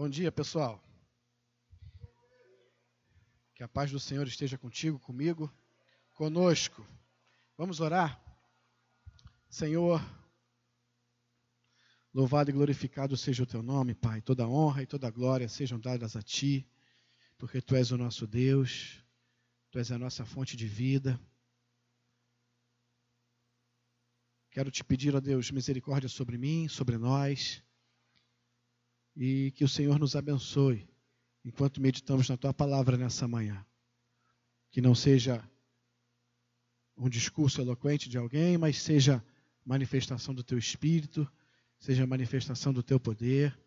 Bom dia, pessoal. Que a paz do Senhor esteja contigo, comigo, conosco. Vamos orar? Senhor, louvado e glorificado seja o teu nome, Pai. Toda honra e toda glória sejam dadas a ti, porque tu és o nosso Deus, tu és a nossa fonte de vida. Quero te pedir, ó Deus, misericórdia sobre mim, sobre nós e que o Senhor nos abençoe enquanto meditamos na tua palavra nessa manhã. Que não seja um discurso eloquente de alguém, mas seja manifestação do teu espírito, seja manifestação do teu poder,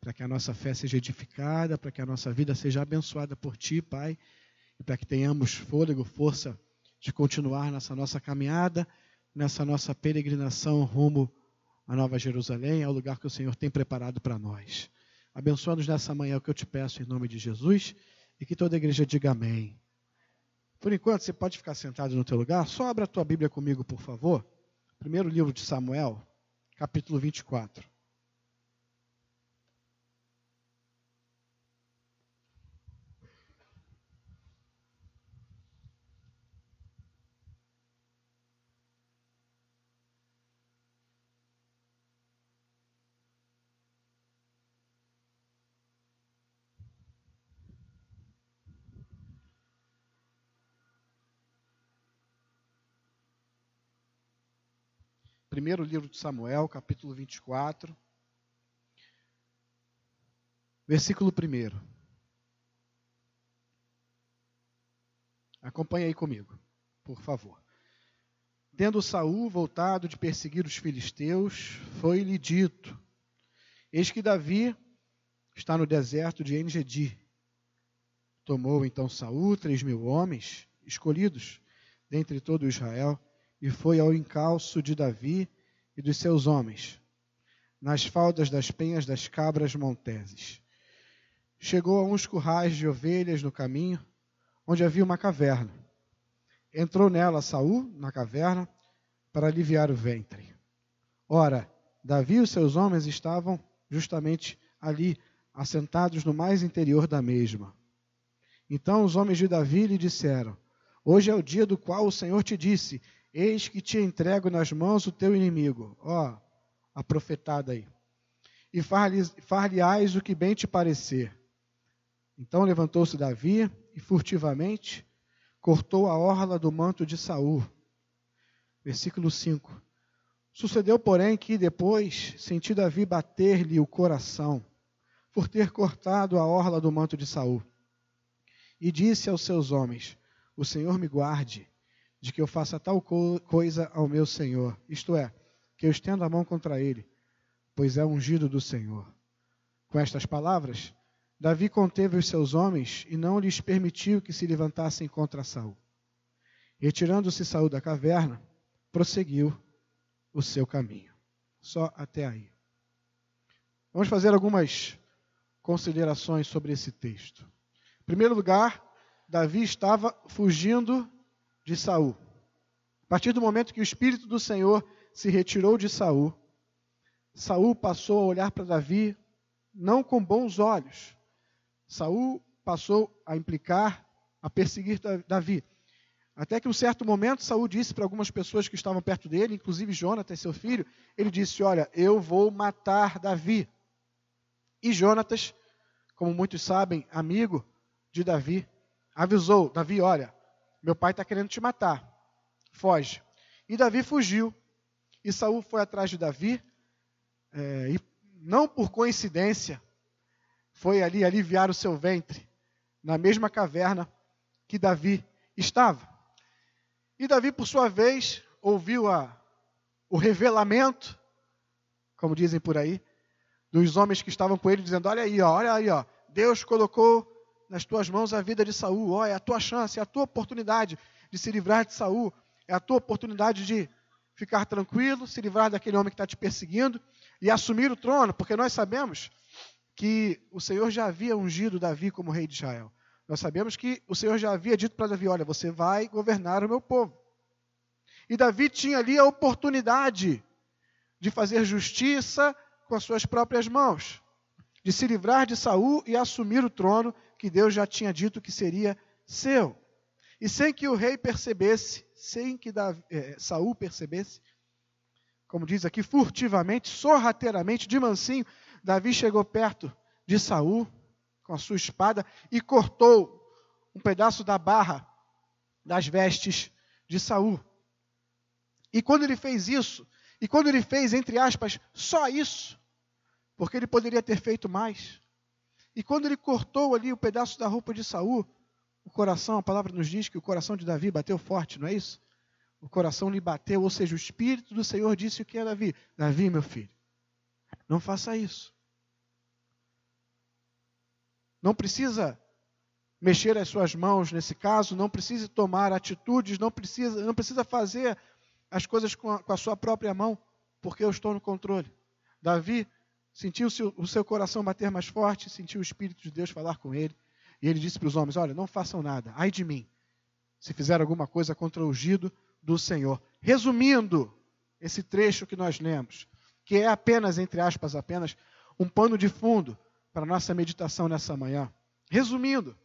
para que a nossa fé seja edificada, para que a nossa vida seja abençoada por ti, Pai, e para que tenhamos fôlego, força de continuar nessa nossa caminhada, nessa nossa peregrinação rumo a Nova Jerusalém, ao lugar que o Senhor tem preparado para nós. Abençoa-nos nessa manhã, é o que eu te peço em nome de Jesus, e que toda a igreja diga amém. Por enquanto, você pode ficar sentado no teu lugar, só abra a tua Bíblia comigo, por favor. Primeiro livro de Samuel, capítulo 24. Primeiro livro de Samuel, capítulo 24, versículo 1. Acompanhe aí comigo, por favor. Tendo Saul voltado de perseguir os filisteus, foi-lhe dito: Eis que Davi está no deserto de Engedi. Tomou então Saul três mil homens, escolhidos dentre todo Israel, e foi ao encalço de Davi e dos seus homens, nas faldas das penhas das cabras monteses. Chegou a uns currais de ovelhas no caminho, onde havia uma caverna. Entrou nela Saul, na caverna, para aliviar o ventre. Ora, Davi e os seus homens estavam justamente ali, assentados no mais interior da mesma. Então os homens de Davi lhe disseram: Hoje é o dia do qual o Senhor te disse: Eis que te entrego nas mãos o teu inimigo. Ó, a profetada aí. E far-lhe-ás o que bem te parecer. Então levantou-se Davi e furtivamente cortou a orla do manto de Saul. Versículo 5. Sucedeu, porém, que depois senti Davi bater-lhe o coração, por ter cortado a orla do manto de Saul. E disse aos seus homens: O Senhor me guarde de que eu faça tal co coisa ao meu Senhor, isto é, que eu estenda a mão contra ele, pois é ungido do Senhor. Com estas palavras, Davi conteve os seus homens e não lhes permitiu que se levantassem contra Saul. Retirando-se Saul da caverna, prosseguiu o seu caminho. Só até aí. Vamos fazer algumas considerações sobre esse texto. Em primeiro lugar, Davi estava fugindo de Saul. A partir do momento que o espírito do Senhor se retirou de Saul, Saul passou a olhar para Davi não com bons olhos. Saul passou a implicar, a perseguir Davi. Até que um certo momento Saul disse para algumas pessoas que estavam perto dele, inclusive Jonatas, seu filho, ele disse: "Olha, eu vou matar Davi". E Jonatas, como muitos sabem, amigo de Davi, avisou Davi: "Olha, meu pai está querendo te matar. Foge. E Davi fugiu. E Saul foi atrás de Davi. É, e não por coincidência, foi ali aliviar o seu ventre, na mesma caverna que Davi estava. E Davi, por sua vez, ouviu a, o revelamento, como dizem por aí, dos homens que estavam com ele, dizendo: Olha aí, ó, olha aí, ó, Deus colocou nas tuas mãos a vida de Saul. Ó, é a tua chance, é a tua oportunidade de se livrar de Saul. É a tua oportunidade de ficar tranquilo, se livrar daquele homem que está te perseguindo e assumir o trono, porque nós sabemos que o Senhor já havia ungido Davi como rei de Israel. Nós sabemos que o Senhor já havia dito para Davi: Olha, você vai governar o meu povo. E Davi tinha ali a oportunidade de fazer justiça com as suas próprias mãos. De se livrar de Saul e assumir o trono que Deus já tinha dito que seria seu. E sem que o rei percebesse, sem que Davi, é, Saul percebesse, como diz aqui, furtivamente, sorrateiramente, de mansinho, Davi chegou perto de Saul com a sua espada e cortou um pedaço da barra das vestes de Saul. E quando ele fez isso, e quando ele fez, entre aspas, só isso, porque ele poderia ter feito mais. E quando ele cortou ali o pedaço da roupa de Saul, o coração, a palavra nos diz que o coração de Davi bateu forte, não é isso? O coração lhe bateu, ou seja, o Espírito do Senhor disse o que é Davi: Davi, meu filho, não faça isso. Não precisa mexer as suas mãos nesse caso, não precisa tomar atitudes, não precisa, não precisa fazer as coisas com a, com a sua própria mão, porque eu estou no controle. Davi sentiu o seu coração bater mais forte, sentiu o Espírito de Deus falar com ele, e ele disse para os homens: Olha, não façam nada, ai de mim, se fizer alguma coisa contra o ungido do Senhor. Resumindo esse trecho que nós lemos, que é apenas, entre aspas, apenas um pano de fundo para a nossa meditação nessa manhã. Resumindo,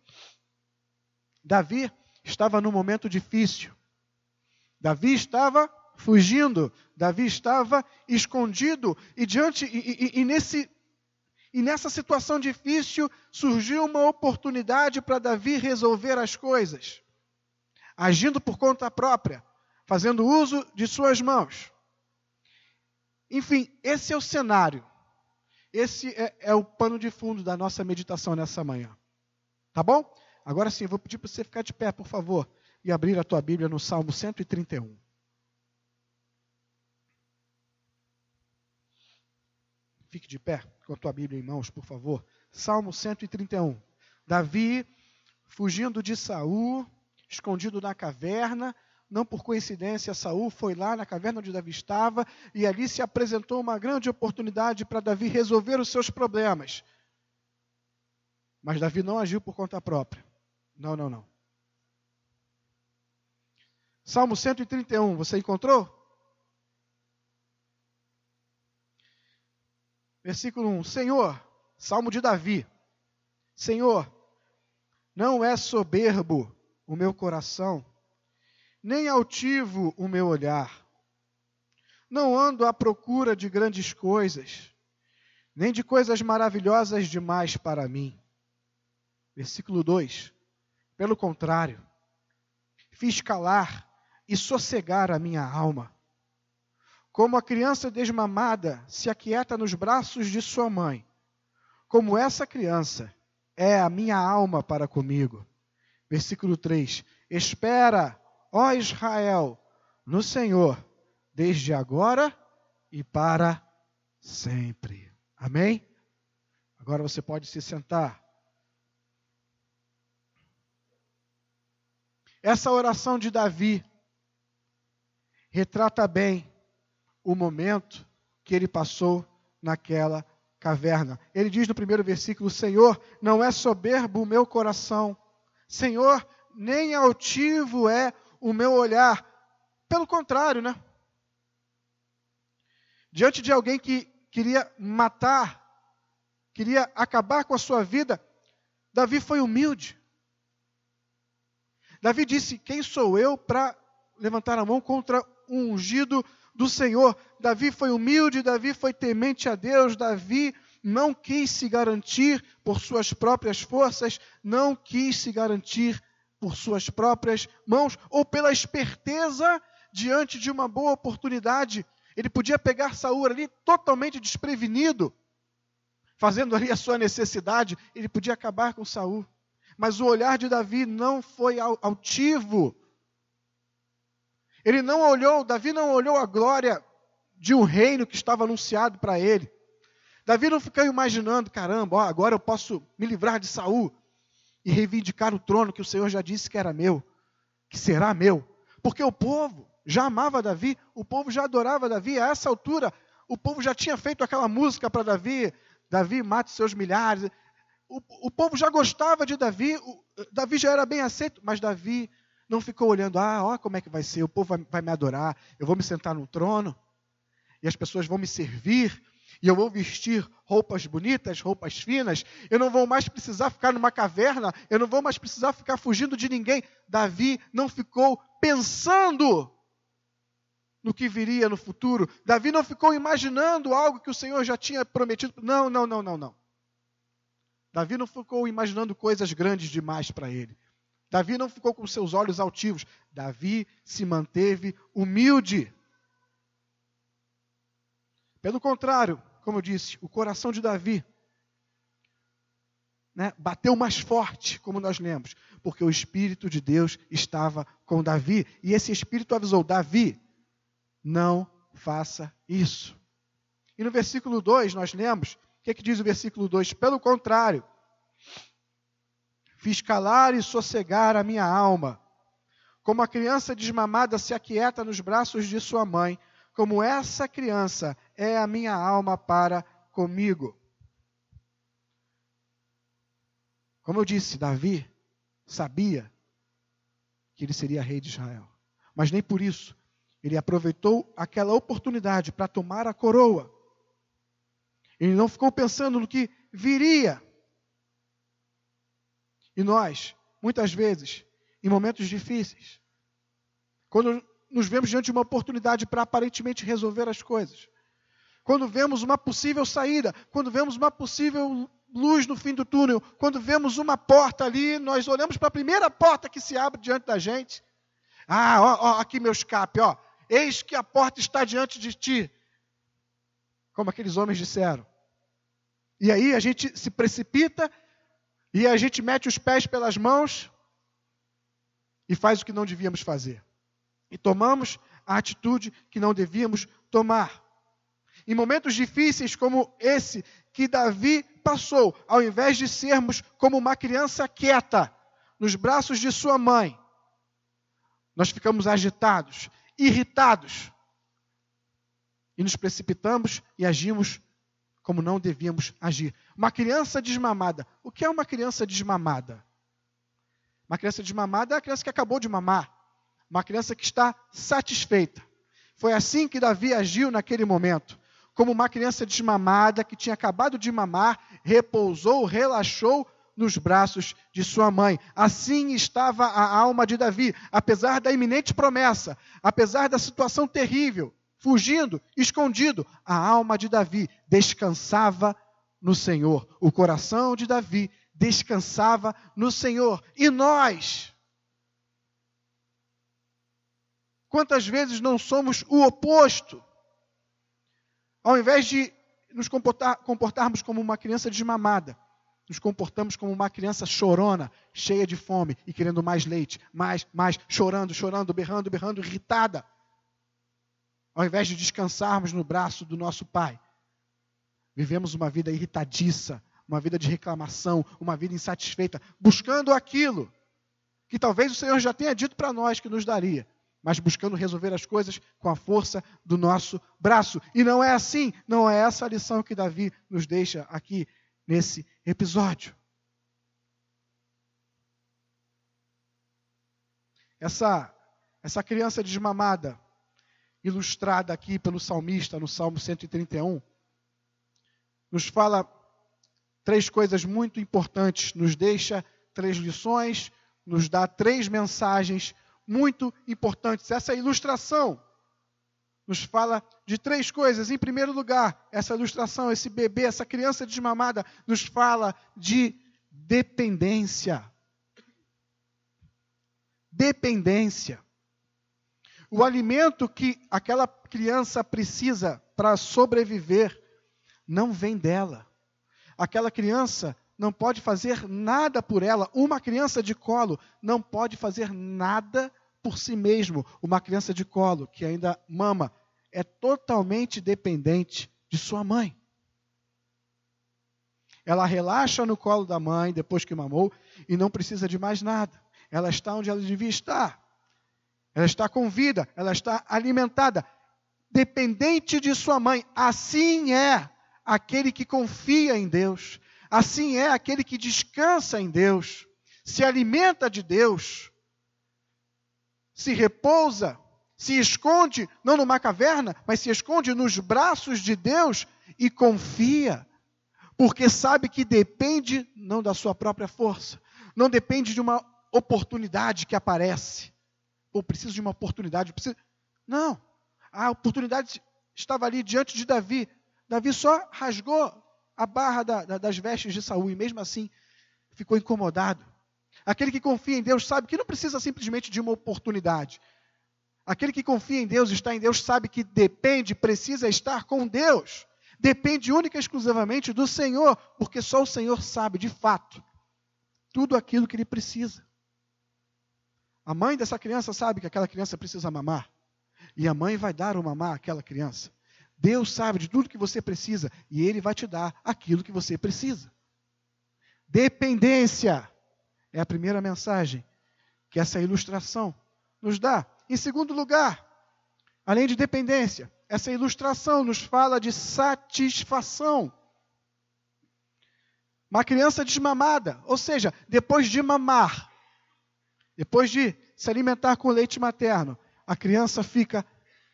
Davi estava num momento difícil. Davi estava fugindo, Davi estava escondido e diante e, e, e nesse e nessa situação difícil surgiu uma oportunidade para Davi resolver as coisas, agindo por conta própria, fazendo uso de suas mãos. Enfim, esse é o cenário. Esse é, é o pano de fundo da nossa meditação nessa manhã. Tá bom? Agora sim, vou pedir para você ficar de pé, por favor, e abrir a tua Bíblia no Salmo 131. Fique de pé com a tua Bíblia em mãos, por favor. Salmo 131. Davi, fugindo de Saul, escondido na caverna, não por coincidência, Saul foi lá na caverna onde Davi estava e ali se apresentou uma grande oportunidade para Davi resolver os seus problemas. Mas Davi não agiu por conta própria. Não, não, não. Salmo 131, você encontrou? Versículo 1: Senhor, Salmo de Davi. Senhor, não é soberbo o meu coração, nem altivo o meu olhar. Não ando à procura de grandes coisas, nem de coisas maravilhosas demais para mim. Versículo 2: pelo contrário, fiz calar e sossegar a minha alma. Como a criança desmamada se aquieta nos braços de sua mãe, como essa criança é a minha alma para comigo. Versículo 3: Espera, ó Israel, no Senhor, desde agora e para sempre. Amém? Agora você pode se sentar. Essa oração de Davi retrata bem o momento que ele passou naquela caverna. Ele diz no primeiro versículo: Senhor, não é soberbo o meu coração, Senhor, nem altivo é o meu olhar. Pelo contrário, né? Diante de alguém que queria matar, queria acabar com a sua vida, Davi foi humilde. Davi disse: Quem sou eu para levantar a mão contra o ungido do Senhor? Davi foi humilde, Davi foi temente a Deus, Davi não quis se garantir por suas próprias forças, não quis se garantir por suas próprias mãos ou pela esperteza diante de uma boa oportunidade. Ele podia pegar Saúl ali totalmente desprevenido, fazendo ali a sua necessidade, ele podia acabar com Saúl mas o olhar de Davi não foi altivo. Ele não olhou, Davi não olhou a glória de um reino que estava anunciado para ele. Davi não ficou imaginando, caramba, ó, agora eu posso me livrar de Saul e reivindicar o trono que o Senhor já disse que era meu, que será meu. Porque o povo já amava Davi, o povo já adorava Davi, a essa altura o povo já tinha feito aquela música para Davi, Davi mate seus milhares o, o povo já gostava de Davi, o, Davi já era bem aceito, mas Davi não ficou olhando, ah, olha como é que vai ser, o povo vai, vai me adorar, eu vou me sentar no trono, e as pessoas vão me servir, e eu vou vestir roupas bonitas, roupas finas, eu não vou mais precisar ficar numa caverna, eu não vou mais precisar ficar fugindo de ninguém. Davi não ficou pensando no que viria no futuro. Davi não ficou imaginando algo que o Senhor já tinha prometido. Não, não, não, não, não. Davi não ficou imaginando coisas grandes demais para ele. Davi não ficou com seus olhos altivos. Davi se manteve humilde. Pelo contrário, como eu disse, o coração de Davi né, bateu mais forte, como nós lemos, porque o Espírito de Deus estava com Davi. E esse Espírito avisou: Davi, não faça isso. E no versículo 2 nós lemos, o que, é que diz o versículo 2? Pelo contrário, fiz calar e sossegar a minha alma. Como a criança desmamada se aquieta nos braços de sua mãe, como essa criança é a minha alma para comigo. Como eu disse, Davi sabia que ele seria rei de Israel. Mas nem por isso ele aproveitou aquela oportunidade para tomar a coroa. Ele não ficou pensando no que viria. E nós, muitas vezes, em momentos difíceis, quando nos vemos diante de uma oportunidade para aparentemente resolver as coisas, quando vemos uma possível saída, quando vemos uma possível luz no fim do túnel, quando vemos uma porta ali, nós olhamos para a primeira porta que se abre diante da gente. Ah, ó, ó, aqui meu escape, ó. Eis que a porta está diante de ti. Como aqueles homens disseram. E aí a gente se precipita e a gente mete os pés pelas mãos e faz o que não devíamos fazer. E tomamos a atitude que não devíamos tomar. Em momentos difíceis como esse que Davi passou, ao invés de sermos como uma criança quieta nos braços de sua mãe, nós ficamos agitados, irritados e nos precipitamos e agimos como não devíamos agir. Uma criança desmamada. O que é uma criança desmamada? Uma criança desmamada é a criança que acabou de mamar. Uma criança que está satisfeita. Foi assim que Davi agiu naquele momento como uma criança desmamada que tinha acabado de mamar, repousou, relaxou nos braços de sua mãe. Assim estava a alma de Davi, apesar da iminente promessa, apesar da situação terrível, fugindo, escondido, a alma de Davi descansava no Senhor. O coração de Davi descansava no Senhor. E nós? Quantas vezes não somos o oposto? Ao invés de nos comportar, comportarmos como uma criança desmamada, nos comportamos como uma criança chorona, cheia de fome e querendo mais leite, mais, mais, chorando, chorando, berrando, berrando, irritada. Ao invés de descansarmos no braço do nosso Pai, vivemos uma vida irritadiça, uma vida de reclamação, uma vida insatisfeita, buscando aquilo que talvez o Senhor já tenha dito para nós que nos daria, mas buscando resolver as coisas com a força do nosso braço. E não é assim, não é essa a lição que Davi nos deixa aqui nesse episódio. Essa, essa criança desmamada, ilustrada aqui pelo salmista no Salmo 131, nos fala três coisas muito importantes, nos deixa três lições, nos dá três mensagens muito importantes. Essa ilustração nos fala de três coisas. Em primeiro lugar, essa ilustração, esse bebê, essa criança desmamada, nos fala de dependência. Dependência. O alimento que aquela criança precisa para sobreviver não vem dela. Aquela criança não pode fazer nada por ela. Uma criança de colo não pode fazer nada por si mesmo. Uma criança de colo que ainda mama é totalmente dependente de sua mãe. Ela relaxa no colo da mãe depois que mamou e não precisa de mais nada. Ela está onde ela devia estar. Ela está com vida, ela está alimentada, dependente de sua mãe. Assim é aquele que confia em Deus. Assim é aquele que descansa em Deus, se alimenta de Deus, se repousa, se esconde, não numa caverna, mas se esconde nos braços de Deus e confia, porque sabe que depende não da sua própria força, não depende de uma oportunidade que aparece. Ou preciso de uma oportunidade, preciso... Não. A oportunidade estava ali diante de Davi. Davi só rasgou a barra da, da, das vestes de Saul e mesmo assim ficou incomodado. Aquele que confia em Deus sabe que não precisa simplesmente de uma oportunidade. Aquele que confia em Deus, está em Deus, sabe que depende, precisa estar com Deus. Depende única e exclusivamente do Senhor, porque só o Senhor sabe, de fato, tudo aquilo que ele precisa. A mãe dessa criança sabe que aquela criança precisa mamar. E a mãe vai dar o mamar àquela criança. Deus sabe de tudo que você precisa e Ele vai te dar aquilo que você precisa. Dependência é a primeira mensagem que essa ilustração nos dá. Em segundo lugar, além de dependência, essa ilustração nos fala de satisfação. Uma criança desmamada, ou seja, depois de mamar, depois de se alimentar com leite materno, a criança fica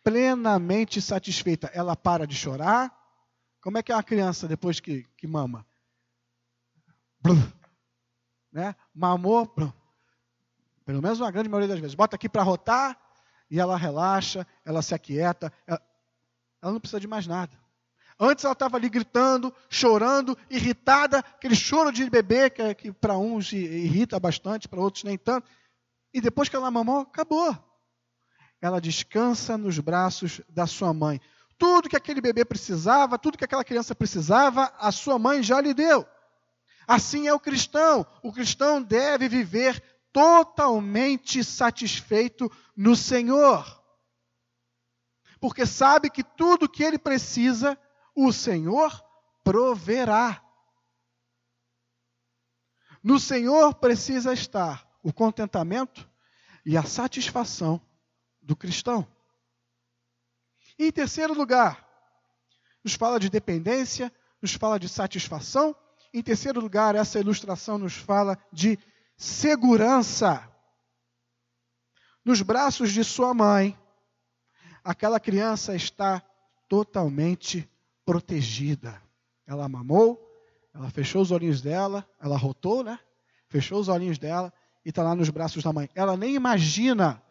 plenamente satisfeita. Ela para de chorar. Como é que é uma criança depois que, que mama? Blum, né? Mamou, blum. pelo menos uma grande maioria das vezes. Bota aqui para rotar e ela relaxa, ela se aquieta. Ela, ela não precisa de mais nada. Antes ela estava ali gritando, chorando, irritada, aquele choro de bebê que, que para uns irrita bastante, para outros nem tanto. E depois que ela mamou, acabou ela descansa nos braços da sua mãe. Tudo que aquele bebê precisava, tudo que aquela criança precisava, a sua mãe já lhe deu. Assim é o cristão. O cristão deve viver totalmente satisfeito no Senhor. Porque sabe que tudo que ele precisa, o Senhor proverá. No Senhor precisa estar o contentamento e a satisfação do cristão. E em terceiro lugar, nos fala de dependência, nos fala de satisfação. Em terceiro lugar, essa ilustração nos fala de segurança. Nos braços de sua mãe, aquela criança está totalmente protegida. Ela mamou, ela fechou os olhinhos dela, ela rotou, né? Fechou os olhinhos dela e está lá nos braços da mãe. Ela nem imagina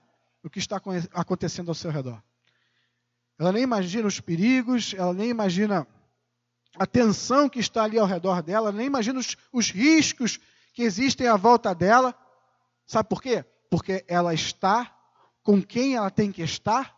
o que está acontecendo ao seu redor. Ela nem imagina os perigos, ela nem imagina a tensão que está ali ao redor dela, nem imagina os, os riscos que existem à volta dela. Sabe por quê? Porque ela está com quem ela tem que estar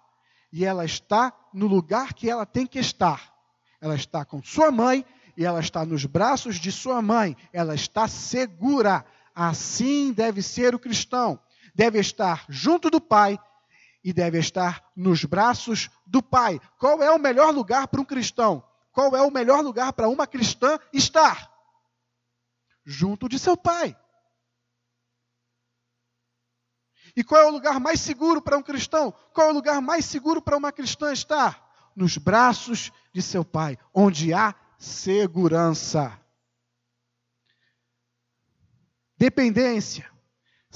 e ela está no lugar que ela tem que estar. Ela está com sua mãe e ela está nos braços de sua mãe. Ela está segura. Assim deve ser o cristão deve estar junto do Pai e deve estar nos braços do Pai. Qual é o melhor lugar para um cristão? Qual é o melhor lugar para uma cristã estar? Junto de seu Pai. E qual é o lugar mais seguro para um cristão? Qual é o lugar mais seguro para uma cristã estar? Nos braços de seu Pai, onde há segurança. Dependência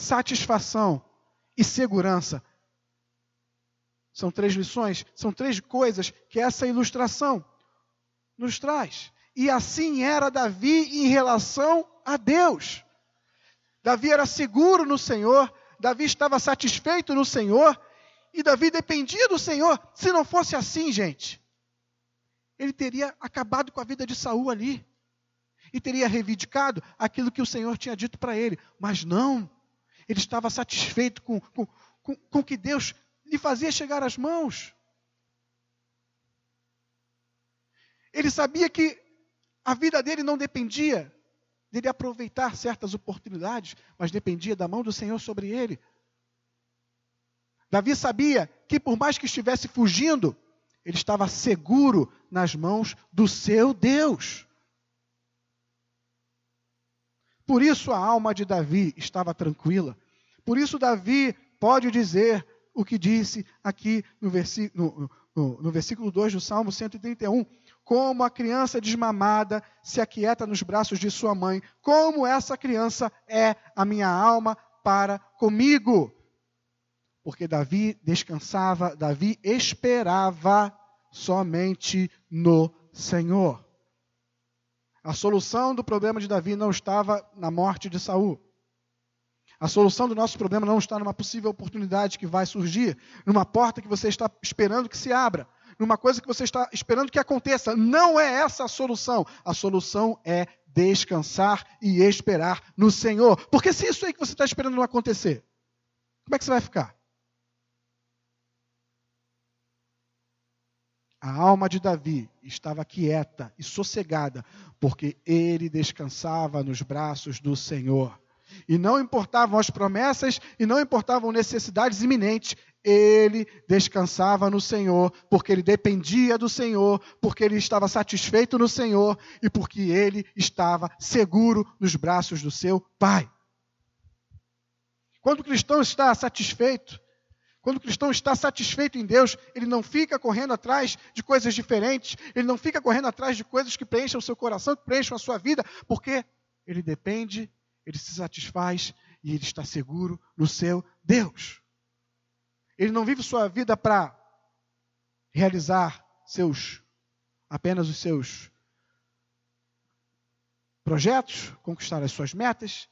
satisfação e segurança. São três lições, são três coisas que essa ilustração nos traz. E assim era Davi em relação a Deus. Davi era seguro no Senhor, Davi estava satisfeito no Senhor, e Davi dependia do Senhor. Se não fosse assim, gente, ele teria acabado com a vida de Saul ali. E teria reivindicado aquilo que o Senhor tinha dito para ele. Mas não. Ele estava satisfeito com, com, com, com que Deus lhe fazia chegar às mãos. Ele sabia que a vida dele não dependia dele aproveitar certas oportunidades, mas dependia da mão do Senhor sobre ele. Davi sabia que, por mais que estivesse fugindo, ele estava seguro nas mãos do seu Deus. Por isso a alma de Davi estava tranquila. Por isso Davi pode dizer o que disse aqui no, no, no, no versículo 2 do Salmo 131. Como a criança desmamada se aquieta nos braços de sua mãe, como essa criança é a minha alma para comigo. Porque Davi descansava, Davi esperava somente no Senhor. A solução do problema de Davi não estava na morte de Saul. A solução do nosso problema não está numa possível oportunidade que vai surgir, numa porta que você está esperando que se abra, numa coisa que você está esperando que aconteça. Não é essa a solução. A solução é descansar e esperar no Senhor. Porque se isso aí que você está esperando não acontecer, como é que você vai ficar? A alma de Davi estava quieta e sossegada, porque ele descansava nos braços do Senhor. E não importavam as promessas e não importavam necessidades iminentes, ele descansava no Senhor, porque ele dependia do Senhor, porque ele estava satisfeito no Senhor e porque ele estava seguro nos braços do seu Pai. Quando o cristão está satisfeito, quando o cristão está satisfeito em Deus, ele não fica correndo atrás de coisas diferentes, ele não fica correndo atrás de coisas que preencham o seu coração, que preencham a sua vida, porque ele depende, ele se satisfaz e ele está seguro no seu Deus. Ele não vive sua vida para realizar seus apenas os seus projetos, conquistar as suas metas,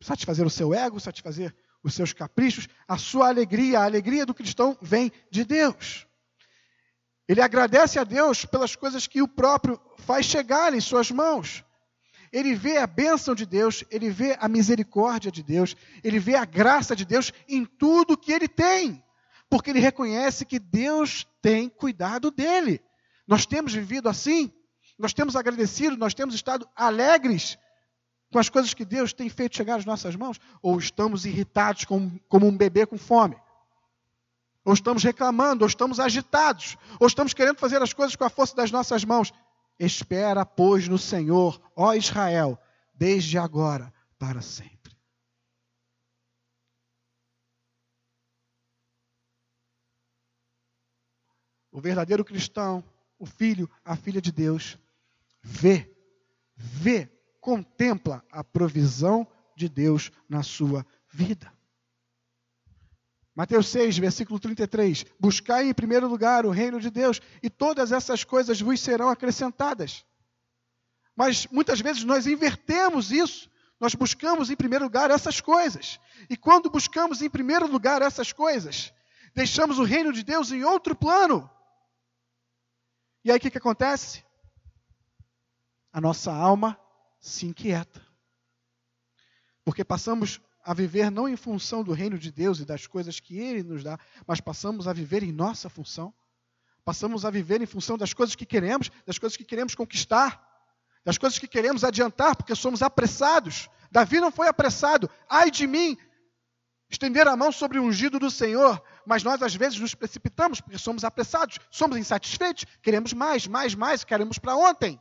satisfazer o seu ego, satisfazer os seus caprichos, a sua alegria, a alegria do cristão vem de Deus. Ele agradece a Deus pelas coisas que o próprio faz chegar em suas mãos. Ele vê a bênção de Deus, ele vê a misericórdia de Deus, ele vê a graça de Deus em tudo que ele tem, porque ele reconhece que Deus tem cuidado dele. Nós temos vivido assim, nós temos agradecido, nós temos estado alegres com as coisas que Deus tem feito chegar às nossas mãos? Ou estamos irritados como, como um bebê com fome? Ou estamos reclamando, ou estamos agitados, ou estamos querendo fazer as coisas com a força das nossas mãos? Espera, pois, no Senhor, ó Israel, desde agora para sempre. O verdadeiro cristão, o filho, a filha de Deus, vê, vê contempla a provisão de Deus na sua vida. Mateus 6, versículo 33. Buscai em primeiro lugar o reino de Deus, e todas essas coisas vos serão acrescentadas. Mas muitas vezes nós invertemos isso. Nós buscamos em primeiro lugar essas coisas. E quando buscamos em primeiro lugar essas coisas, deixamos o reino de Deus em outro plano. E aí o que, que acontece? A nossa alma se inquieta. Porque passamos a viver não em função do reino de Deus e das coisas que Ele nos dá, mas passamos a viver em nossa função. Passamos a viver em função das coisas que queremos, das coisas que queremos conquistar, das coisas que queremos adiantar, porque somos apressados. Davi não foi apressado. Ai de mim, estender a mão sobre o ungido do Senhor, mas nós às vezes nos precipitamos porque somos apressados, somos insatisfeitos, queremos mais, mais, mais, queremos para ontem.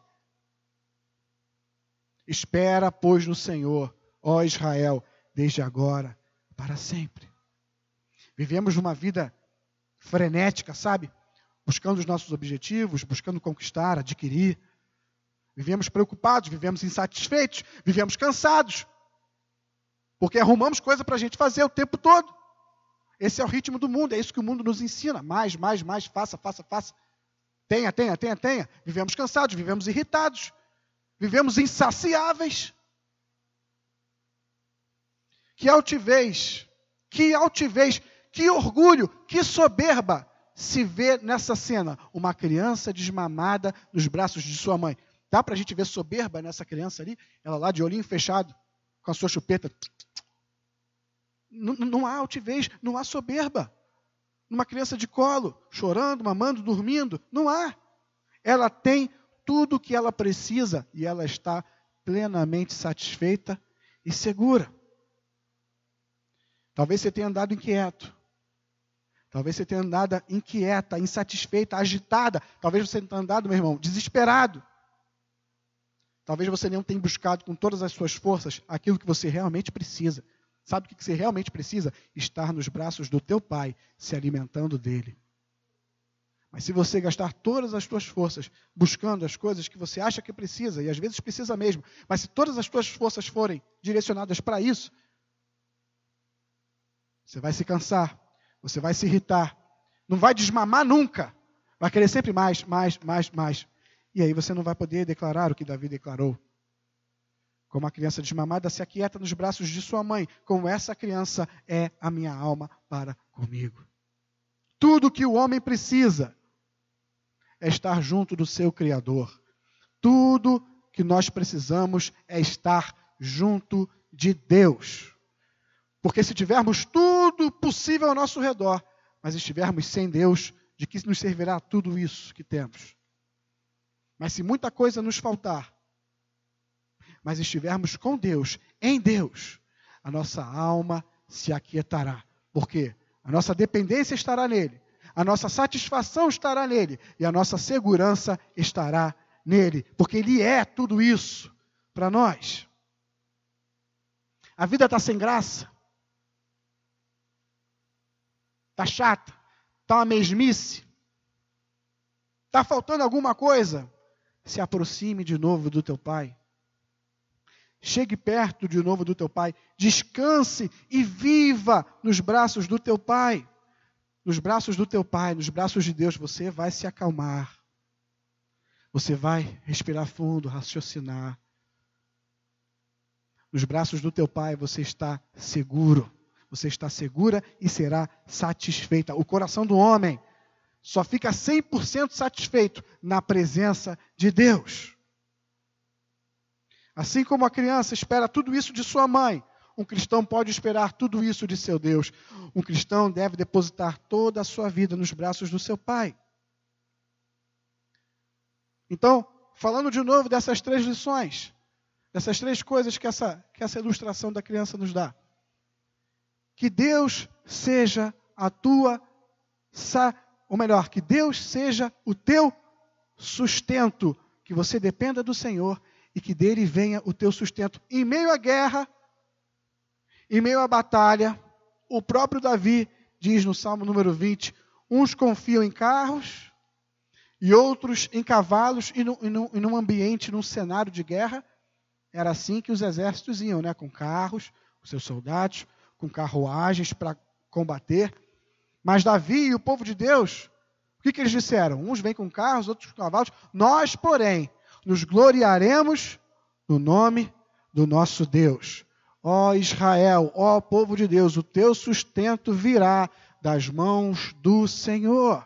Espera, pois, no Senhor, ó Israel, desde agora para sempre. Vivemos numa vida frenética, sabe? Buscando os nossos objetivos, buscando conquistar, adquirir. Vivemos preocupados, vivemos insatisfeitos, vivemos cansados. Porque arrumamos coisa para a gente fazer o tempo todo. Esse é o ritmo do mundo, é isso que o mundo nos ensina. Mais, mais, mais, faça, faça, faça. Tenha, tenha, tenha, tenha. Vivemos cansados, vivemos irritados. Vivemos insaciáveis. Que altivez, que altivez, que orgulho, que soberba se vê nessa cena uma criança desmamada nos braços de sua mãe. Dá para a gente ver soberba nessa criança ali? Ela lá de olhinho fechado, com a sua chupeta. Não, há altivez, não há soberba. Numa criança de colo, chorando, mamando, dormindo, não há. Ela tem tudo o que ela precisa e ela está plenamente satisfeita e segura. Talvez você tenha andado inquieto. Talvez você tenha andado inquieta, insatisfeita, agitada. Talvez você tenha andado, meu irmão, desesperado. Talvez você não tenha buscado com todas as suas forças aquilo que você realmente precisa. Sabe o que você realmente precisa? Estar nos braços do teu pai, se alimentando dele. Mas se você gastar todas as suas forças buscando as coisas que você acha que precisa, e às vezes precisa mesmo, mas se todas as suas forças forem direcionadas para isso, você vai se cansar, você vai se irritar, não vai desmamar nunca, vai querer sempre mais, mais, mais, mais. E aí você não vai poder declarar o que Davi declarou. Como a criança desmamada se aquieta nos braços de sua mãe, como essa criança é a minha alma para comigo. Tudo que o homem precisa é estar junto do seu Criador. Tudo que nós precisamos é estar junto de Deus. Porque se tivermos tudo possível ao nosso redor, mas estivermos sem Deus, de que nos servirá tudo isso que temos? Mas se muita coisa nos faltar, mas estivermos com Deus, em Deus, a nossa alma se aquietará. Por quê? A nossa dependência estará nele, a nossa satisfação estará nele e a nossa segurança estará nele, porque ele é tudo isso para nós. A vida está sem graça, está chata, está uma mesmice, está faltando alguma coisa. Se aproxime de novo do teu pai. Chegue perto de novo do teu pai, descanse e viva nos braços do teu pai. Nos braços do teu pai, nos braços de Deus, você vai se acalmar. Você vai respirar fundo, raciocinar. Nos braços do teu pai você está seguro. Você está segura e será satisfeita. O coração do homem só fica 100% satisfeito na presença de Deus. Assim como a criança espera tudo isso de sua mãe, um cristão pode esperar tudo isso de seu Deus. Um cristão deve depositar toda a sua vida nos braços do seu pai. Então, falando de novo dessas três lições, dessas três coisas que essa, que essa ilustração da criança nos dá. Que Deus seja a tua, ou melhor, que Deus seja o teu sustento, que você dependa do Senhor e que dele venha o teu sustento. Em meio à guerra, em meio à batalha, o próprio Davi diz no Salmo número 20: uns confiam em carros e outros em cavalos, e, no, e, no, e num ambiente, num cenário de guerra, era assim que os exércitos iam, né? com carros, com seus soldados, com carruagens para combater. Mas Davi e o povo de Deus, o que, que eles disseram? Uns vêm com carros, outros com cavalos. Nós, porém, nos gloriaremos no nome do nosso Deus. Ó Israel, ó povo de Deus, o teu sustento virá das mãos do Senhor.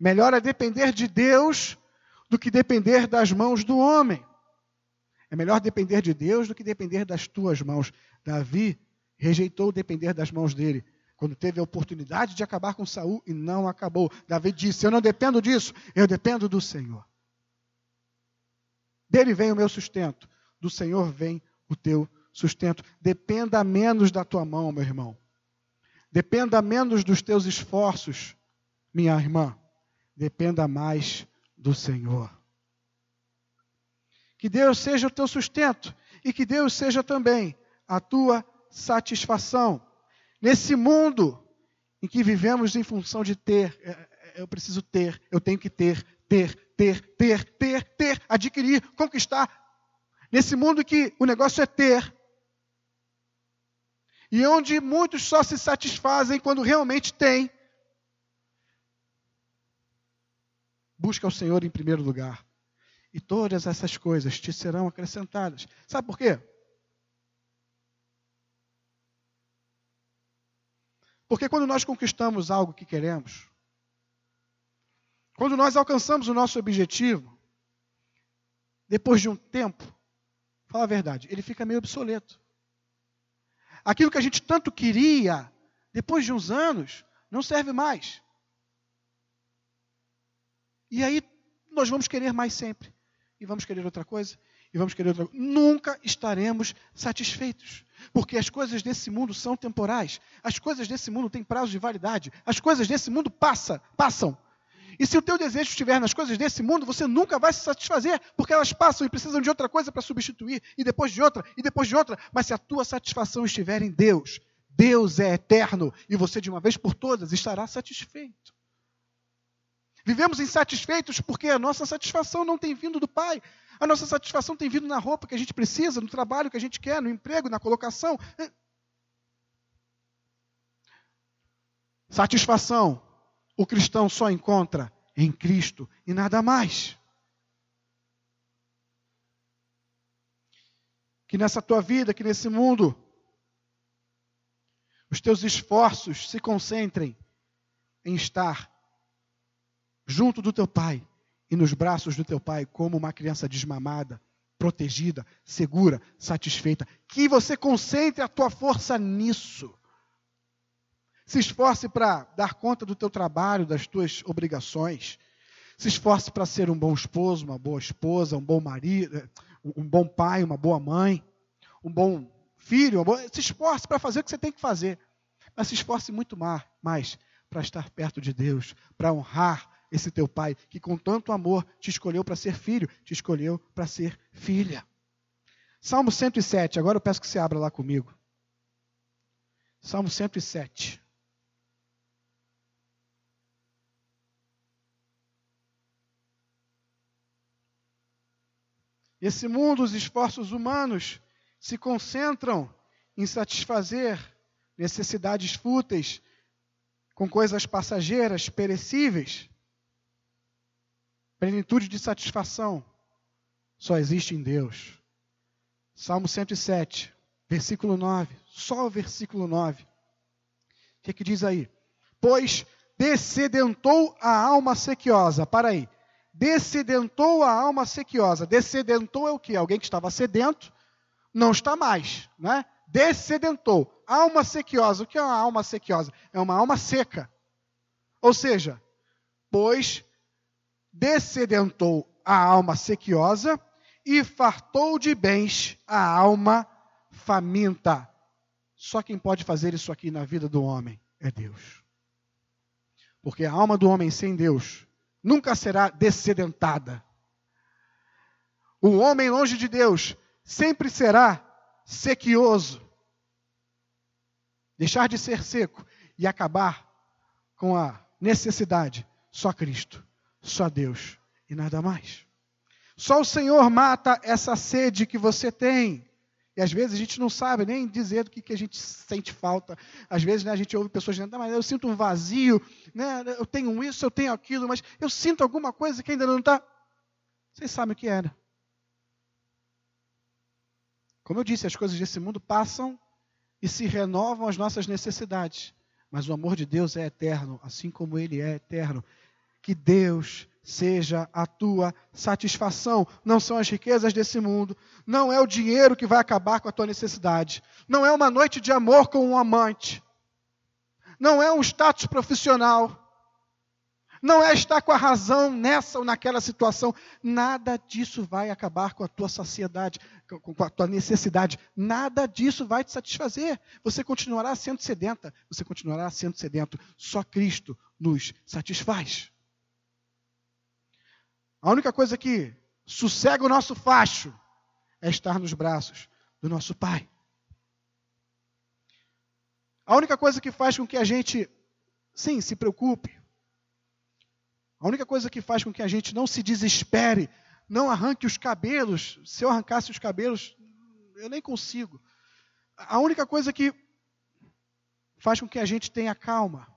Melhor é depender de Deus do que depender das mãos do homem. É melhor depender de Deus do que depender das tuas mãos. Davi rejeitou depender das mãos dele quando teve a oportunidade de acabar com Saul e não acabou. Davi disse: Eu não dependo disso, eu dependo do Senhor. Dele vem o meu sustento, do Senhor vem o teu sustento. Dependa menos da tua mão, meu irmão. Dependa menos dos teus esforços, minha irmã. Dependa mais do Senhor. Que Deus seja o teu sustento e que Deus seja também a tua satisfação. Nesse mundo em que vivemos em função de ter, é, é, eu preciso ter, eu tenho que ter, ter, ter, ter, ter, ter, adquirir, conquistar. Nesse mundo que o negócio é ter. E onde muitos só se satisfazem quando realmente têm. Busca o Senhor em primeiro lugar. E todas essas coisas te serão acrescentadas. Sabe por quê? Porque quando nós conquistamos algo que queremos, quando nós alcançamos o nosso objetivo, depois de um tempo, fala a verdade, ele fica meio obsoleto. Aquilo que a gente tanto queria, depois de uns anos, não serve mais. E aí nós vamos querer mais sempre. E vamos querer outra coisa. E vamos querer outra coisa. Nunca estaremos satisfeitos. Porque as coisas desse mundo são temporais. As coisas desse mundo têm prazo de validade. As coisas desse mundo passa, passam. E se o teu desejo estiver nas coisas desse mundo, você nunca vai se satisfazer, porque elas passam e precisam de outra coisa para substituir, e depois de outra, e depois de outra. Mas se a tua satisfação estiver em Deus, Deus é eterno, e você de uma vez por todas estará satisfeito. Vivemos insatisfeitos porque a nossa satisfação não tem vindo do Pai. A nossa satisfação tem vindo na roupa que a gente precisa, no trabalho que a gente quer, no emprego, na colocação. Satisfação o cristão só encontra em Cristo e nada mais. Que nessa tua vida, que nesse mundo, os teus esforços se concentrem em estar junto do teu pai e nos braços do teu pai, como uma criança desmamada, protegida, segura, satisfeita. Que você concentre a tua força nisso. Se esforce para dar conta do teu trabalho, das tuas obrigações. Se esforce para ser um bom esposo, uma boa esposa, um bom marido, um bom pai, uma boa mãe, um bom filho. Boa... Se esforce para fazer o que você tem que fazer. Mas se esforce muito mais para estar perto de Deus, para honrar esse teu pai que com tanto amor te escolheu para ser filho, te escolheu para ser filha. Salmo 107, agora eu peço que você abra lá comigo. Salmo 107. Esse mundo, os esforços humanos se concentram em satisfazer necessidades fúteis com coisas passageiras, perecíveis. Plenitude de satisfação só existe em Deus. Salmo 107, versículo 9. Só o versículo 9. O que, é que diz aí? Pois descedentou a alma sequiosa. Para aí. Descedentou a alma sequiosa. Descedentou é o que? Alguém que estava sedento, não está mais. Né? Descedentou. Alma sequiosa. O que é uma alma sequiosa? É uma alma seca. Ou seja, pois descedentou a alma sequiosa e fartou de bens a alma faminta. Só quem pode fazer isso aqui na vida do homem é Deus. Porque a alma do homem sem Deus nunca será descedentada. O homem longe de Deus sempre será sequioso. Deixar de ser seco e acabar com a necessidade, só Cristo. Só Deus e nada mais. Só o Senhor mata essa sede que você tem. E às vezes a gente não sabe nem dizer do que, que a gente sente falta. Às vezes né, a gente ouve pessoas dizendo, ah, mas eu sinto um vazio, né, eu tenho isso, eu tenho aquilo, mas eu sinto alguma coisa que ainda não está. Vocês sabem o que era. Como eu disse, as coisas desse mundo passam e se renovam as nossas necessidades. Mas o amor de Deus é eterno, assim como ele é eterno que Deus seja a tua satisfação. Não são as riquezas desse mundo, não é o dinheiro que vai acabar com a tua necessidade, não é uma noite de amor com um amante, não é um status profissional, não é estar com a razão nessa ou naquela situação. Nada disso vai acabar com a tua saciedade, com a tua necessidade. Nada disso vai te satisfazer. Você continuará sendo sedenta, você continuará sendo sedento. Só Cristo nos satisfaz. A única coisa que sossega o nosso facho é estar nos braços do nosso Pai. A única coisa que faz com que a gente, sim, se preocupe. A única coisa que faz com que a gente não se desespere, não arranque os cabelos. Se eu arrancasse os cabelos, eu nem consigo. A única coisa que faz com que a gente tenha calma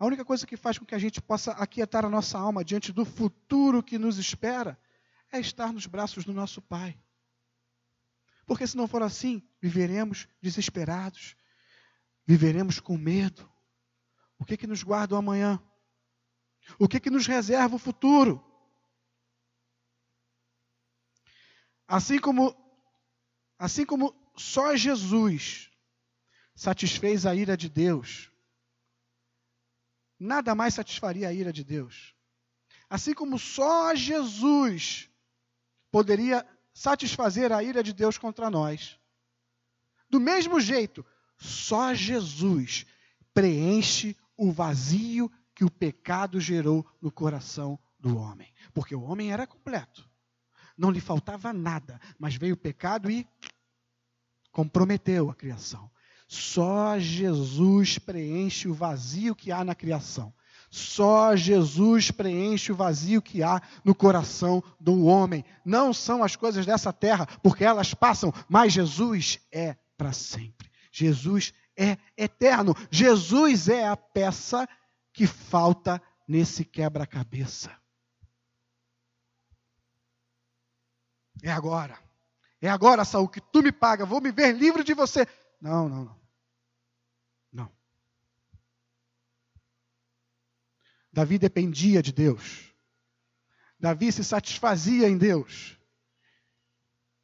a única coisa que faz com que a gente possa aquietar a nossa alma diante do futuro que nos espera é estar nos braços do nosso Pai. Porque se não for assim, viveremos desesperados, viveremos com medo. O que que nos guarda o amanhã? O que que nos reserva o futuro? Assim como assim como só Jesus satisfez a ira de Deus, nada mais satisfaria a ira de Deus. Assim como só Jesus poderia satisfazer a ira de Deus contra nós. Do mesmo jeito, só Jesus preenche o vazio que o pecado gerou no coração do homem. Porque o homem era completo. Não lhe faltava nada, mas veio o pecado e comprometeu a criação. Só Jesus preenche o vazio que há na criação. Só Jesus preenche o vazio que há no coração do homem. Não são as coisas dessa terra, porque elas passam, mas Jesus é para sempre. Jesus é eterno. Jesus é a peça que falta nesse quebra-cabeça. É agora. É agora, Saul, que tu me paga, vou me ver livre de você. Não, não, não. Não. Davi dependia de Deus. Davi se satisfazia em Deus.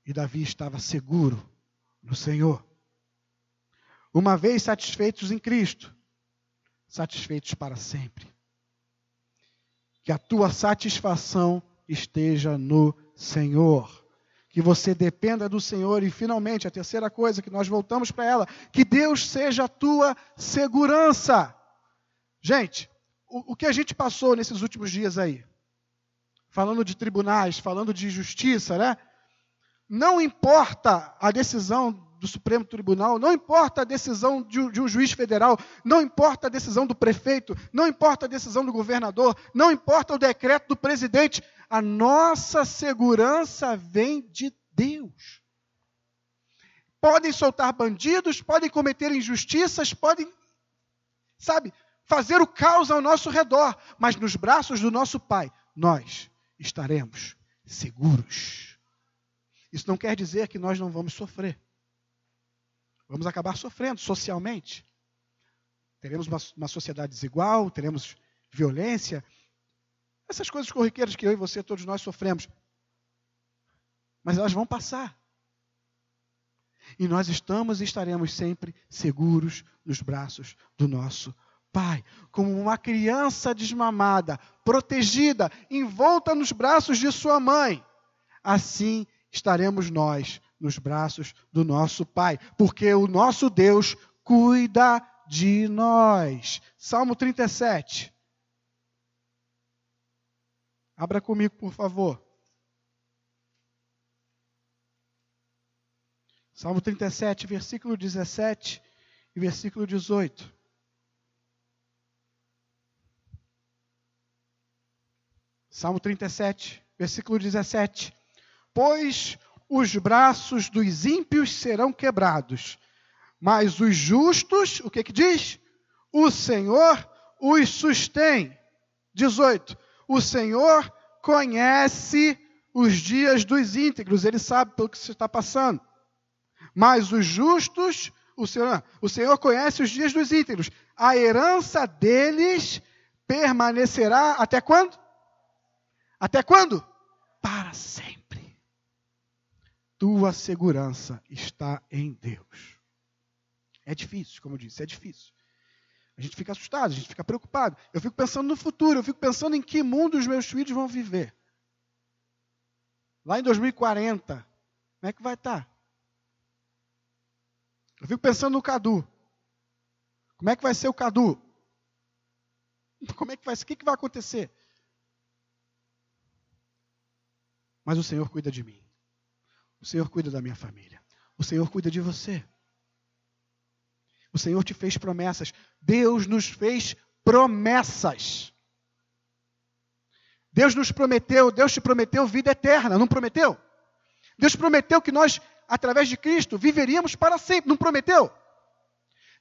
E Davi estava seguro no Senhor. Uma vez satisfeitos em Cristo, satisfeitos para sempre. Que a tua satisfação esteja no Senhor. Que você dependa do Senhor. E, finalmente, a terceira coisa que nós voltamos para ela: que Deus seja a tua segurança. Gente, o, que a gente passou nesses últimos dias aí? Falando de tribunais, falando de justiça, né? Não importa a decisão do Supremo Tribunal, não importa a decisão de, de um juiz federal, não importa a decisão do prefeito, não importa a decisão do governador, não importa o decreto do presidente, a nossa segurança vem de Deus. Podem soltar bandidos, podem cometer injustiças, podem, sabe, fazer o caos ao nosso redor, mas nos braços do nosso Pai, nós estaremos seguros. Isso não quer dizer que nós não vamos sofrer. Vamos acabar sofrendo socialmente. Teremos uma, uma sociedade desigual, teremos violência, essas coisas corriqueiras que eu e você, todos nós sofremos. Mas elas vão passar. E nós estamos e estaremos sempre seguros nos braços do nosso Pai, como uma criança desmamada, protegida, envolta nos braços de sua mãe. Assim estaremos nós nos braços do nosso Pai, porque o nosso Deus cuida de nós. Salmo 37. Abra comigo, por favor. Salmo 37, versículo 17 e versículo 18. Salmo 37, versículo 17. Pois os braços dos ímpios serão quebrados, mas os justos, o que que diz? O Senhor os sustém. 18. O Senhor conhece os dias dos íntegros, ele sabe pelo que se está passando. Mas os justos, o Senhor, o Senhor conhece os dias dos íntegros. A herança deles permanecerá até quando? Até quando? Para sempre. Tua segurança está em Deus. É difícil, como eu disse, é difícil. A gente fica assustado, a gente fica preocupado. Eu fico pensando no futuro, eu fico pensando em que mundo os meus filhos vão viver. Lá em 2040, como é que vai estar? Eu fico pensando no Cadu. Como é que vai ser o Cadu? Como é que vai ser? O que, que vai acontecer? Mas o Senhor cuida de mim. O Senhor cuida da minha família. O Senhor cuida de você. O Senhor te fez promessas. Deus nos fez promessas. Deus nos prometeu, Deus te prometeu vida eterna, não prometeu? Deus prometeu que nós, através de Cristo, viveríamos para sempre, não prometeu?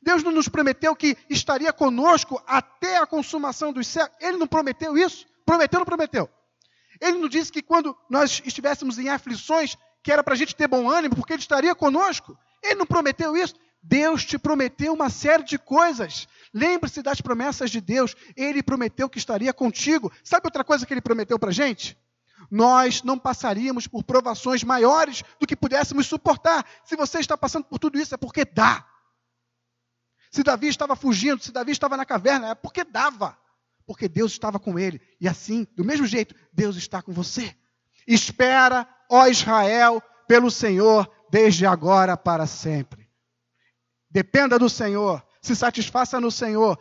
Deus não nos prometeu que estaria conosco até a consumação dos céus. Ele não prometeu isso? Prometeu ou não prometeu? Ele não disse que quando nós estivéssemos em aflições, que era para a gente ter bom ânimo, porque Ele estaria conosco? Ele não prometeu isso? Deus te prometeu uma série de coisas. Lembre-se das promessas de Deus. Ele prometeu que estaria contigo. Sabe outra coisa que ele prometeu para a gente? Nós não passaríamos por provações maiores do que pudéssemos suportar. Se você está passando por tudo isso, é porque dá. Se Davi estava fugindo, se Davi estava na caverna, é porque dava. Porque Deus estava com ele. E assim, do mesmo jeito, Deus está com você. Espera, ó Israel, pelo Senhor, desde agora para sempre. Dependa do Senhor, se satisfaça no Senhor.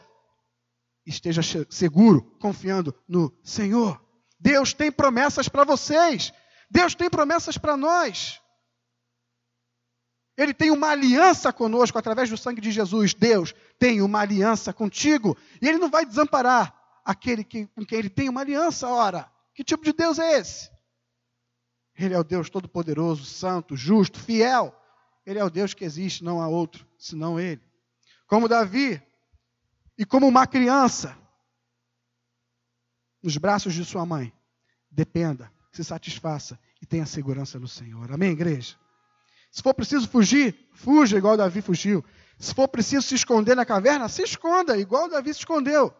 Esteja seguro, confiando no Senhor. Deus tem promessas para vocês. Deus tem promessas para nós. Ele tem uma aliança conosco através do sangue de Jesus. Deus tem uma aliança contigo. E Ele não vai desamparar aquele que, com quem Ele tem uma aliança. Ora, que tipo de Deus é esse? Ele é o Deus Todo-Poderoso, Santo, Justo, Fiel. Ele é o Deus que existe, não há outro senão Ele. Como Davi, e como uma criança, nos braços de sua mãe, dependa, se satisfaça e tenha segurança no Senhor. Amém, igreja? Se for preciso fugir, fuja igual Davi fugiu. Se for preciso se esconder na caverna, se esconda, igual Davi se escondeu.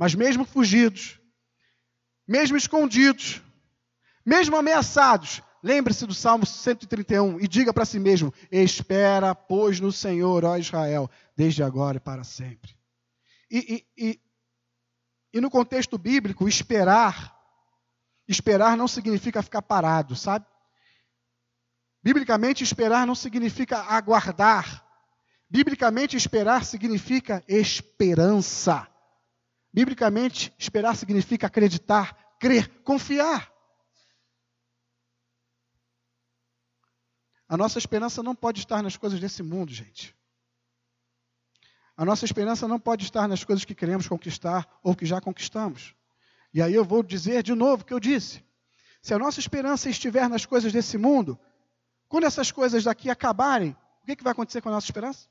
Mas mesmo fugidos, mesmo escondidos, mesmo ameaçados, lembre-se do Salmo 131 e diga para si mesmo: Espera, pois, no Senhor, ó Israel, desde agora e para sempre. E, e, e, e no contexto bíblico, esperar, esperar não significa ficar parado, sabe? Biblicamente, esperar não significa aguardar. Biblicamente, esperar significa esperança. Biblicamente, esperar significa acreditar, crer, confiar. A nossa esperança não pode estar nas coisas desse mundo, gente. A nossa esperança não pode estar nas coisas que queremos conquistar ou que já conquistamos. E aí eu vou dizer de novo o que eu disse. Se a nossa esperança estiver nas coisas desse mundo, quando essas coisas daqui acabarem, o que, que vai acontecer com a nossa esperança?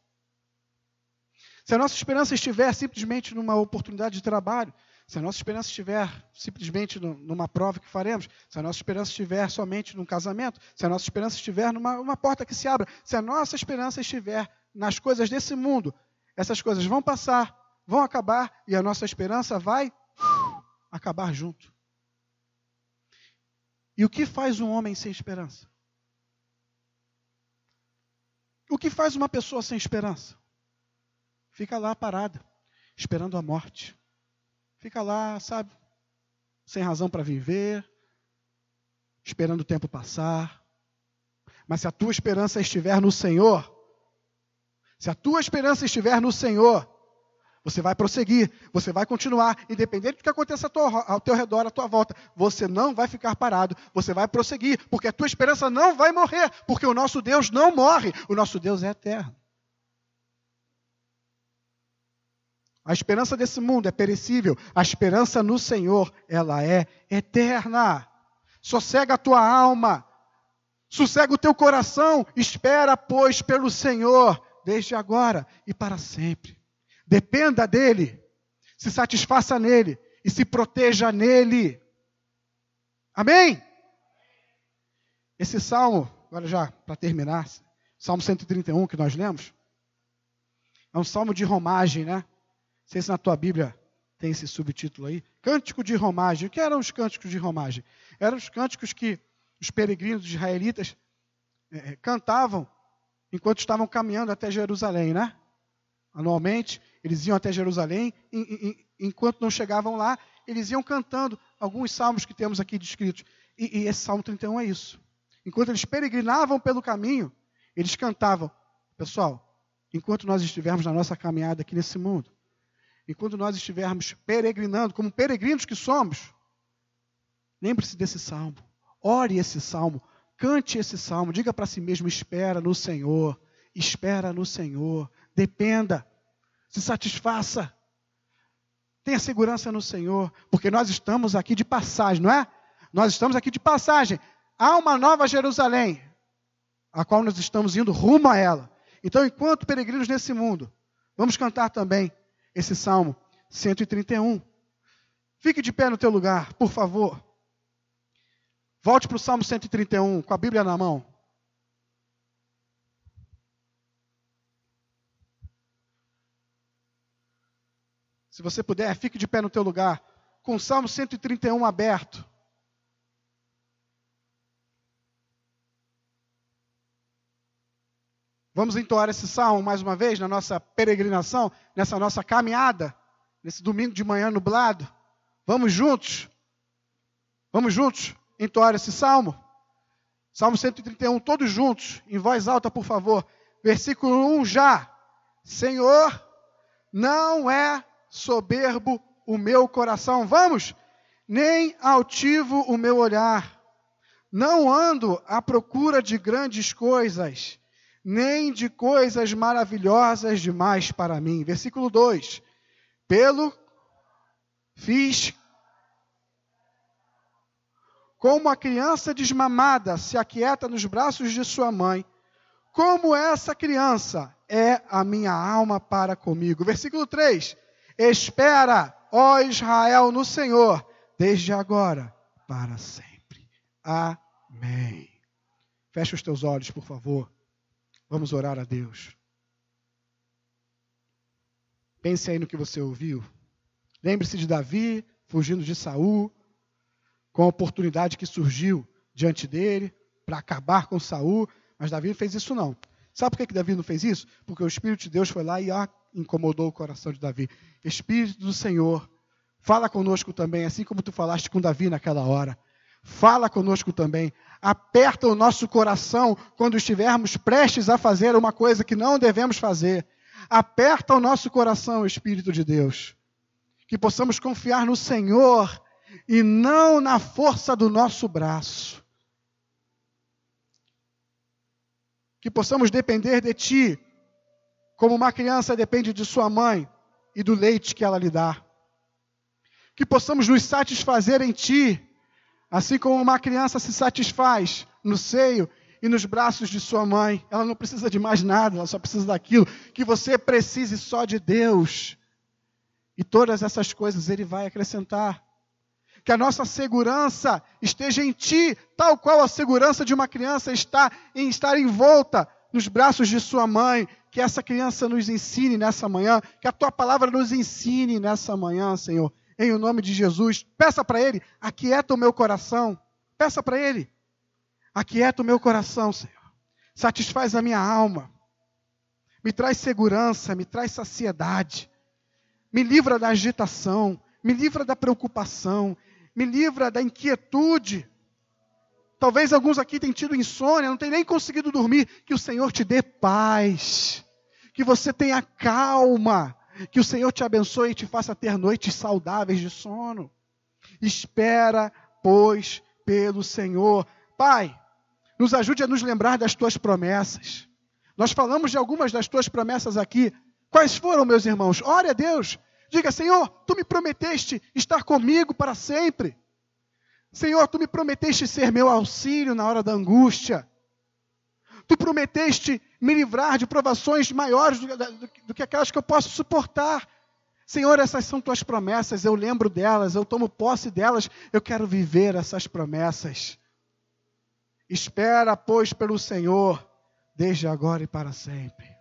Se a nossa esperança estiver simplesmente numa oportunidade de trabalho, se a nossa esperança estiver simplesmente numa prova que faremos, se a nossa esperança estiver somente num casamento, se a nossa esperança estiver numa porta que se abra, se a nossa esperança estiver nas coisas desse mundo, essas coisas vão passar, vão acabar e a nossa esperança vai acabar junto. E o que faz um homem sem esperança? O que faz uma pessoa sem esperança? Fica lá parada, esperando a morte. Fica lá, sabe, sem razão para viver, esperando o tempo passar. Mas se a tua esperança estiver no Senhor, se a tua esperança estiver no Senhor, você vai prosseguir, você vai continuar, independente do que aconteça ao teu redor, à tua volta. Você não vai ficar parado, você vai prosseguir, porque a tua esperança não vai morrer, porque o nosso Deus não morre, o nosso Deus é eterno. A esperança desse mundo é perecível, a esperança no Senhor, ela é eterna. Sossega a tua alma, sossega o teu coração, espera, pois, pelo Senhor, desde agora e para sempre. Dependa dele, se satisfaça nele e se proteja nele. Amém? Esse salmo, agora já para terminar, Salmo 131 que nós lemos, é um salmo de romagem, né? Sei se na tua Bíblia tem esse subtítulo aí. Cântico de romagem. O que eram os cânticos de romagem? Eram os cânticos que os peregrinos israelitas é, cantavam enquanto estavam caminhando até Jerusalém, né? Anualmente, eles iam até Jerusalém, e, e, enquanto não chegavam lá, eles iam cantando alguns salmos que temos aqui descritos. E, e esse Salmo 31 é isso. Enquanto eles peregrinavam pelo caminho, eles cantavam. Pessoal, enquanto nós estivermos na nossa caminhada aqui nesse mundo, enquanto nós estivermos peregrinando, como peregrinos que somos, lembre-se desse salmo. Ore esse salmo. Cante esse salmo. Diga para si mesmo: espera no Senhor. Espera no Senhor. Dependa se satisfaça. Tenha segurança no Senhor, porque nós estamos aqui de passagem, não é? Nós estamos aqui de passagem. Há uma nova Jerusalém, a qual nós estamos indo rumo a ela. Então, enquanto peregrinos nesse mundo, vamos cantar também esse Salmo 131. Fique de pé no teu lugar, por favor. Volte para o Salmo 131, com a Bíblia na mão. Se você puder, fique de pé no teu lugar, com o Salmo 131 aberto. Vamos entoar esse salmo mais uma vez na nossa peregrinação, nessa nossa caminhada, nesse domingo de manhã nublado. Vamos juntos? Vamos juntos entoar esse salmo? Salmo 131, todos juntos, em voz alta, por favor. Versículo 1 já. Senhor, não é soberbo o meu coração. Vamos? Nem altivo o meu olhar. Não ando à procura de grandes coisas, nem de coisas maravilhosas demais para mim. Versículo 2: Pelo fiz como a criança desmamada se aquieta nos braços de sua mãe, como essa criança é a minha alma para comigo. Versículo 3: Espera, ó Israel, no Senhor, desde agora para sempre. Amém. Feche os teus olhos, por favor. Vamos orar a Deus. Pense aí no que você ouviu. Lembre-se de Davi fugindo de Saul, com a oportunidade que surgiu diante dele para acabar com Saul, mas Davi não fez isso não. Sabe por que Davi não fez isso? Porque o Espírito de Deus foi lá e ó, incomodou o coração de Davi. Espírito do Senhor, fala conosco também, assim como tu falaste com Davi naquela hora. Fala conosco também. Aperta o nosso coração quando estivermos prestes a fazer uma coisa que não devemos fazer. Aperta o nosso coração, Espírito de Deus. Que possamos confiar no Senhor e não na força do nosso braço. Que possamos depender de Ti, como uma criança depende de sua mãe e do leite que ela lhe dá. Que possamos nos satisfazer em Ti, assim como uma criança se satisfaz no seio e nos braços de sua mãe. Ela não precisa de mais nada, ela só precisa daquilo. Que você precise só de Deus. E todas essas coisas Ele vai acrescentar que a nossa segurança esteja em Ti, tal qual a segurança de uma criança está em estar envolta nos braços de sua mãe. Que essa criança nos ensine nessa manhã, que a Tua palavra nos ensine nessa manhã, Senhor, em o nome de Jesus. Peça para Ele, aquieta o meu coração. Peça para Ele, aquieta o meu coração, Senhor. Satisfaz a minha alma. Me traz segurança, me traz saciedade. Me livra da agitação, me livra da preocupação, me livra da inquietude. Talvez alguns aqui tenham tido insônia, não tenham nem conseguido dormir. Que o Senhor te dê paz, que você tenha calma, que o Senhor te abençoe e te faça ter noites saudáveis de sono. Espera, pois, pelo Senhor. Pai, nos ajude a nos lembrar das tuas promessas. Nós falamos de algumas das tuas promessas aqui. Quais foram, meus irmãos? Ore a Deus Diga, Senhor, tu me prometeste estar comigo para sempre. Senhor, tu me prometeste ser meu auxílio na hora da angústia. Tu prometeste me livrar de provações maiores do, do, do, que aquelas que eu posso suportar. Senhor, essas são tuas promessas, eu lembro delas, eu tomo posse delas, eu quero viver essas promessas. Espera, pois, pelo Senhor, desde agora e para sempre.